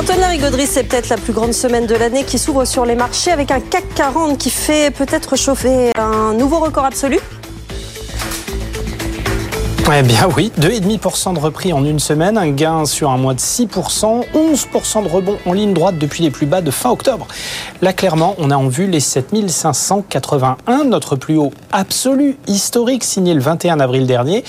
Antoine Larigauderie, c'est peut-être la plus grande semaine de l'année qui s'ouvre sur les marchés avec un CAC 40 qui fait peut-être chauffer un nouveau record absolu eh bien oui, 2,5% de repris en une semaine, un gain sur un mois de 6%, 11% de rebond en ligne droite depuis les plus bas de fin octobre. Là, clairement, on a en vue les 7581, notre plus haut absolu historique signé le 21 avril dernier.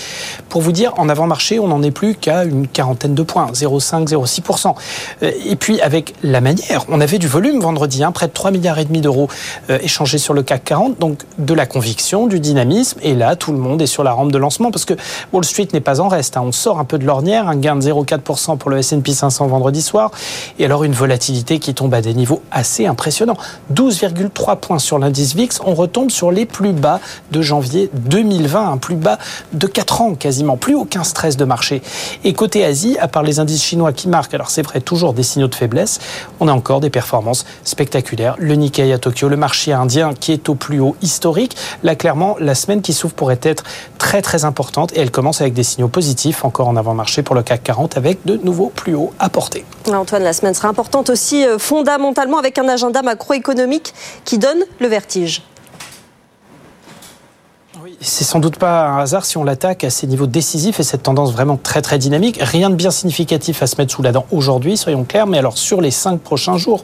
Pour vous dire, en avant-marché, on n'en est plus qu'à une quarantaine de points, 0,5, 0,6%. Euh, et puis, avec la manière, on avait du volume vendredi, hein, près de 3 milliards et demi d'euros euh, échangés sur le CAC 40, donc de la conviction, du dynamisme. Et là, tout le monde est sur la rampe de lancement parce que Wall Street n'est pas en reste. Hein. On sort un peu de l'ornière, un gain de 0,4% pour le S&P 500 vendredi soir, et alors une volatilité qui tombe à des niveaux assez impressionnants. 12,3 points sur l'indice VIX. On retombe sur les plus bas de janvier 2020, un plus bas de 4 ans quasiment. Plus aucun stress de marché. Et côté Asie, à part les indices chinois qui marquent, alors c'est vrai, toujours des signaux de faiblesse, on a encore des performances spectaculaires. Le Nikkei à Tokyo, le marché indien qui est au plus haut historique. Là, clairement, la semaine qui s'ouvre pourrait être très très importante et elle avec des signaux positifs encore en avant-marché pour le CAC 40 avec de nouveaux plus hauts à porter. Antoine, la semaine sera importante aussi euh, fondamentalement avec un agenda macroéconomique qui donne le vertige. C'est sans doute pas un hasard si on l'attaque à ces niveaux décisifs et cette tendance vraiment très très dynamique. Rien de bien significatif à se mettre sous la dent aujourd'hui, soyons clairs, mais alors sur les cinq prochains jours,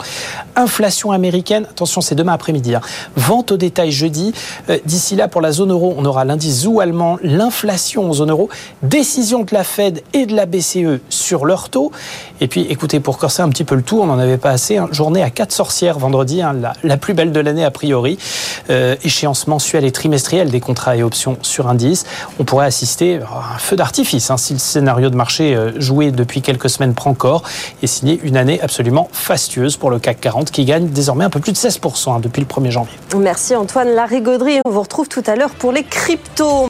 inflation américaine, attention c'est demain après-midi, hein. vente au détail jeudi. Euh, d'ici là, pour la zone euro, on aura l'indice ZOO allemand, l'inflation en zone euro, décision de la Fed et de la BCE sur leur taux. Et puis écoutez, pour corser un petit peu le tout, on n'en avait pas assez, hein. journée à quatre sorcières vendredi, hein, la, plus belle de l'année a priori, euh, échéance mensuelle et trimestrielle des contrats et sur indice, on pourrait assister à un feu d'artifice hein, si le scénario de marché euh, joué depuis quelques semaines prend corps et signer une année absolument fastueuse pour le CAC 40 qui gagne désormais un peu plus de 16% hein, depuis le 1er janvier. Merci Antoine Larigauderie. On vous retrouve tout à l'heure pour les cryptos.